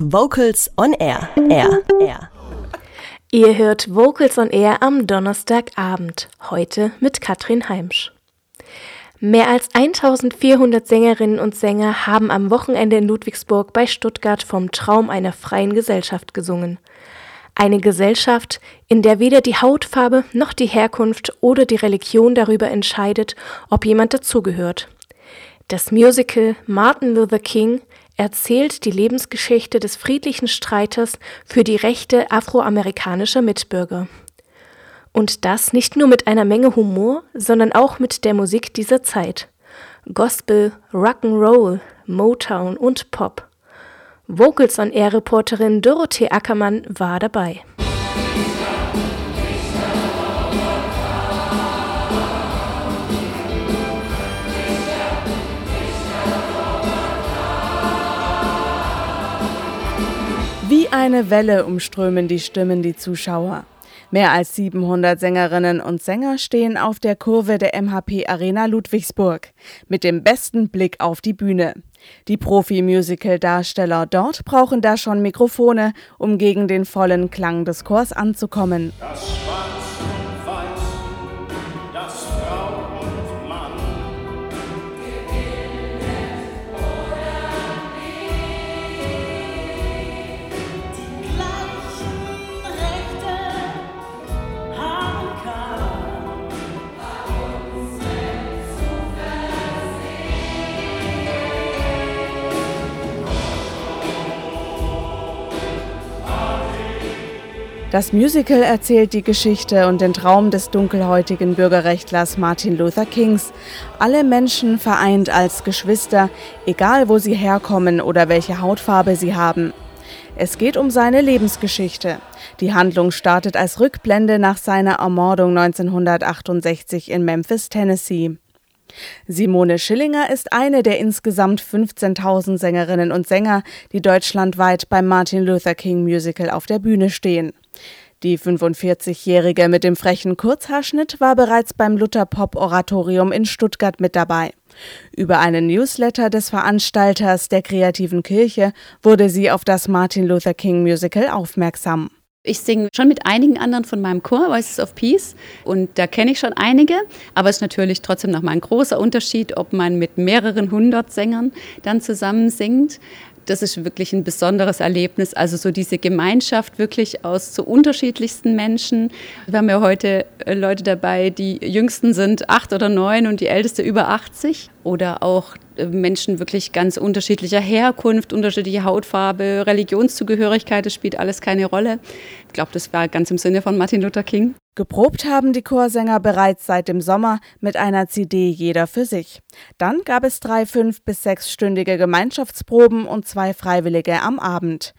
Vocals on Air. Air. Air. Ihr hört Vocals on Air am Donnerstagabend, heute mit Katrin Heimsch. Mehr als 1400 Sängerinnen und Sänger haben am Wochenende in Ludwigsburg bei Stuttgart vom Traum einer freien Gesellschaft gesungen. Eine Gesellschaft, in der weder die Hautfarbe noch die Herkunft oder die Religion darüber entscheidet, ob jemand dazugehört. Das Musical Martin Luther King erzählt die Lebensgeschichte des friedlichen Streiters für die Rechte afroamerikanischer Mitbürger. Und das nicht nur mit einer Menge Humor, sondern auch mit der Musik dieser Zeit. Gospel, Rock'n'Roll, Motown und Pop. Vocals on Air Reporterin Dorothee Ackermann war dabei. Wie eine Welle umströmen die Stimmen die Zuschauer. Mehr als 700 Sängerinnen und Sänger stehen auf der Kurve der MHP Arena Ludwigsburg mit dem besten Blick auf die Bühne. Die Profi-Musical-Darsteller dort brauchen da schon Mikrofone, um gegen den vollen Klang des Chors anzukommen. Das Musical erzählt die Geschichte und den Traum des dunkelhäutigen Bürgerrechtlers Martin Luther Kings. Alle Menschen vereint als Geschwister, egal wo sie herkommen oder welche Hautfarbe sie haben. Es geht um seine Lebensgeschichte. Die Handlung startet als Rückblende nach seiner Ermordung 1968 in Memphis, Tennessee. Simone Schillinger ist eine der insgesamt 15.000 Sängerinnen und Sänger, die deutschlandweit beim Martin Luther King Musical auf der Bühne stehen. Die 45-Jährige mit dem frechen Kurzhaarschnitt war bereits beim Luther Pop Oratorium in Stuttgart mit dabei. Über einen Newsletter des Veranstalters der Kreativen Kirche wurde sie auf das Martin Luther King Musical aufmerksam. Ich singe schon mit einigen anderen von meinem Chor, Voices of Peace, und da kenne ich schon einige, aber es ist natürlich trotzdem noch mal ein großer Unterschied, ob man mit mehreren hundert Sängern dann zusammen singt das ist wirklich ein besonderes Erlebnis. Also so diese Gemeinschaft wirklich aus so unterschiedlichsten Menschen. Wir haben ja heute äh, Leute dabei, die jüngsten sind acht oder neun und die älteste über 80 oder auch äh, Menschen wirklich ganz unterschiedlicher Herkunft, unterschiedliche Hautfarbe, Religionszugehörigkeit, das spielt alles keine Rolle. Ich glaube, das war ganz im Sinne von Martin Luther King. Geprobt haben die Chorsänger bereits seit dem Sommer mit einer CD jeder für sich. Dann gab es drei fünf- bis sechsstündige Gemeinschaftsproben und zwei Freiwillige am Abend.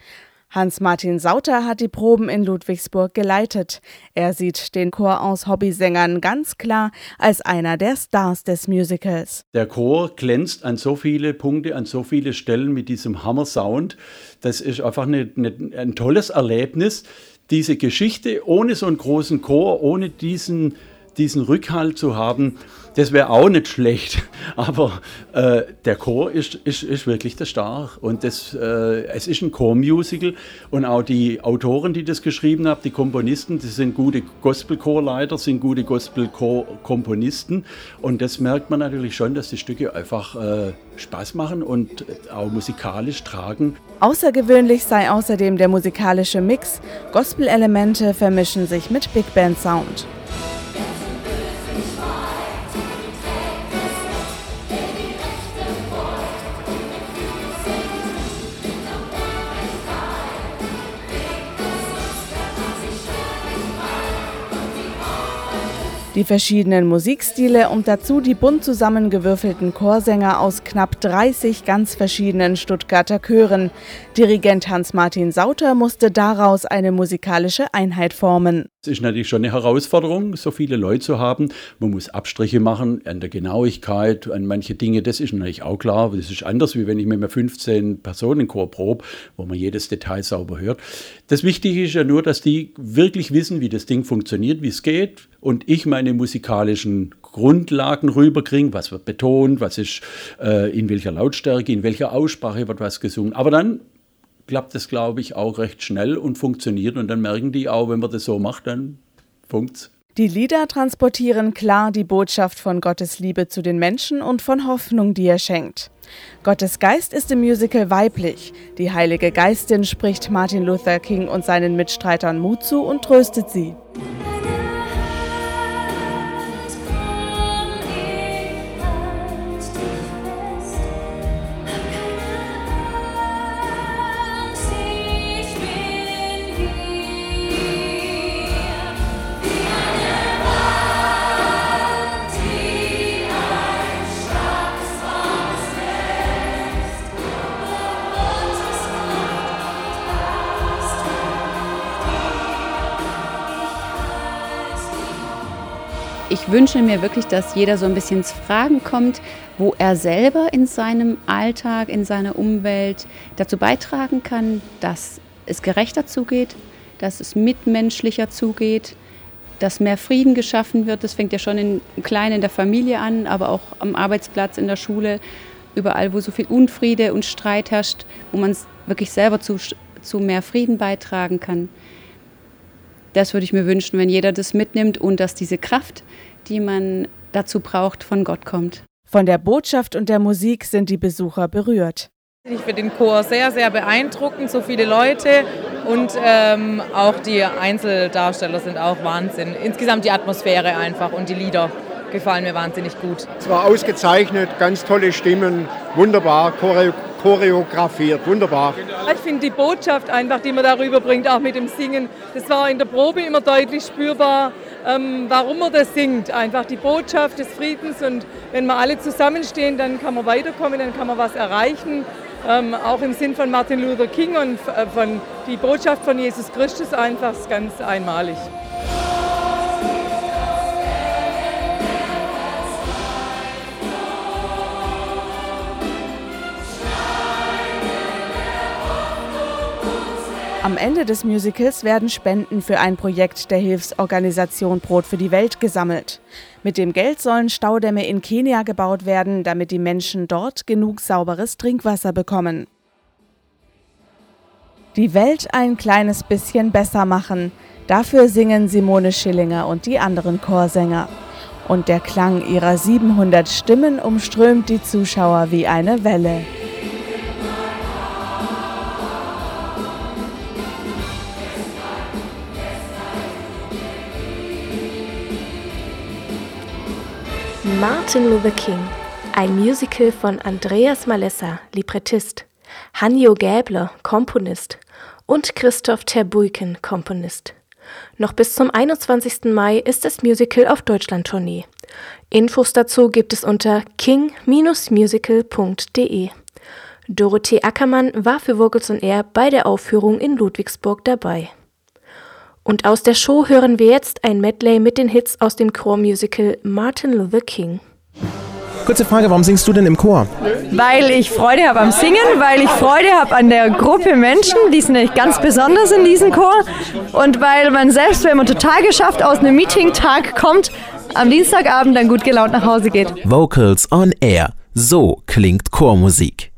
Hans-Martin Sauter hat die Proben in Ludwigsburg geleitet. Er sieht den Chor aus Hobbysängern ganz klar als einer der Stars des Musicals. Der Chor glänzt an so viele Punkte, an so viele Stellen mit diesem Hammer-Sound. Das ist einfach eine, eine, ein tolles Erlebnis. Diese Geschichte ohne so einen großen Chor, ohne diesen, diesen Rückhalt zu haben, das wäre auch nicht schlecht, aber äh, der Chor ist, ist, ist wirklich der Star. Und das, äh, es ist ein Chormusical und auch die Autoren, die das geschrieben haben, die Komponisten, das sind gute Gospelchorleiter, sind gute Gospelchor-Komponisten. Und das merkt man natürlich schon, dass die Stücke einfach äh, Spaß machen und auch musikalisch tragen. Außergewöhnlich sei außerdem der musikalische Mix. Gospel-Elemente vermischen sich mit Big Band Sound. Die verschiedenen Musikstile und dazu die bunt zusammengewürfelten Chorsänger aus knapp 30 ganz verschiedenen Stuttgarter Chören. Dirigent Hans-Martin Sauter musste daraus eine musikalische Einheit formen. Es ist natürlich schon eine Herausforderung, so viele Leute zu haben. Man muss Abstriche machen an der Genauigkeit, an manche Dinge. Das ist natürlich auch klar. Das ist anders, wie wenn ich mit einem 15 Personen Chor probe, wo man jedes Detail sauber hört. Das Wichtige ist ja nur, dass die wirklich wissen, wie das Ding funktioniert, wie es geht. Und ich meine musikalischen Grundlagen rüberkriege, was wird betont, was ist äh, in welcher Lautstärke, in welcher Aussprache wird was gesungen. Aber dann klappt das, glaube ich, auch recht schnell und funktioniert. Und dann merken die auch, wenn man das so macht, dann funkt's. Die Lieder transportieren klar die Botschaft von Gottes Liebe zu den Menschen und von Hoffnung, die er schenkt. Gottes Geist ist im Musical weiblich. Die Heilige Geistin spricht Martin Luther King und seinen Mitstreitern Mut zu und tröstet sie. Ich wünsche mir wirklich, dass jeder so ein bisschen ins Fragen kommt, wo er selber in seinem Alltag, in seiner Umwelt dazu beitragen kann, dass es gerechter zugeht, dass es mitmenschlicher zugeht, dass mehr Frieden geschaffen wird. Das fängt ja schon in klein in der Familie an, aber auch am Arbeitsplatz, in der Schule, überall, wo so viel Unfriede und Streit herrscht, wo man wirklich selber zu, zu mehr Frieden beitragen kann. Das würde ich mir wünschen, wenn jeder das mitnimmt und dass diese Kraft, die man dazu braucht, von Gott kommt. Von der Botschaft und der Musik sind die Besucher berührt. Ich finde den Chor sehr, sehr beeindruckend, so viele Leute und ähm, auch die Einzeldarsteller sind auch Wahnsinn. Insgesamt die Atmosphäre einfach und die Lieder gefallen mir wahnsinnig gut. Es war ausgezeichnet, ganz tolle Stimmen, wunderbar, choreografiert, wunderbar. Ich finde die Botschaft einfach, die man darüber bringt, auch mit dem Singen, das war in der Probe immer deutlich spürbar, ähm, warum man das singt. Einfach die Botschaft des Friedens und wenn wir alle zusammenstehen, dann kann man weiterkommen, dann kann man was erreichen. Ähm, auch im Sinn von Martin Luther King und äh, von die Botschaft von Jesus Christus einfach ganz einmalig. Am Ende des Musicals werden Spenden für ein Projekt der Hilfsorganisation Brot für die Welt gesammelt. Mit dem Geld sollen Staudämme in Kenia gebaut werden, damit die Menschen dort genug sauberes Trinkwasser bekommen. Die Welt ein kleines bisschen besser machen. Dafür singen Simone Schillinger und die anderen Chorsänger. Und der Klang ihrer 700 Stimmen umströmt die Zuschauer wie eine Welle. Martin Luther King, ein Musical von Andreas Malessa, Librettist, Hanjo Gäbler, Komponist und Christoph Terbuiken, Komponist. Noch bis zum 21. Mai ist das Musical auf Deutschland-Tournee. Infos dazu gibt es unter king-musical.de. Dorothee Ackermann war für Vocals on Air bei der Aufführung in Ludwigsburg dabei. Und aus der Show hören wir jetzt ein Medley mit den Hits aus dem Chormusical Martin Luther King. Kurze Frage, warum singst du denn im Chor? Weil ich Freude habe am Singen, weil ich Freude habe an der Gruppe Menschen, die sind nämlich ganz besonders in diesem Chor und weil man selbst, wenn man total geschafft aus einem Meeting-Tag kommt, am Dienstagabend dann gut gelaunt nach Hause geht. Vocals on Air. So klingt Chormusik.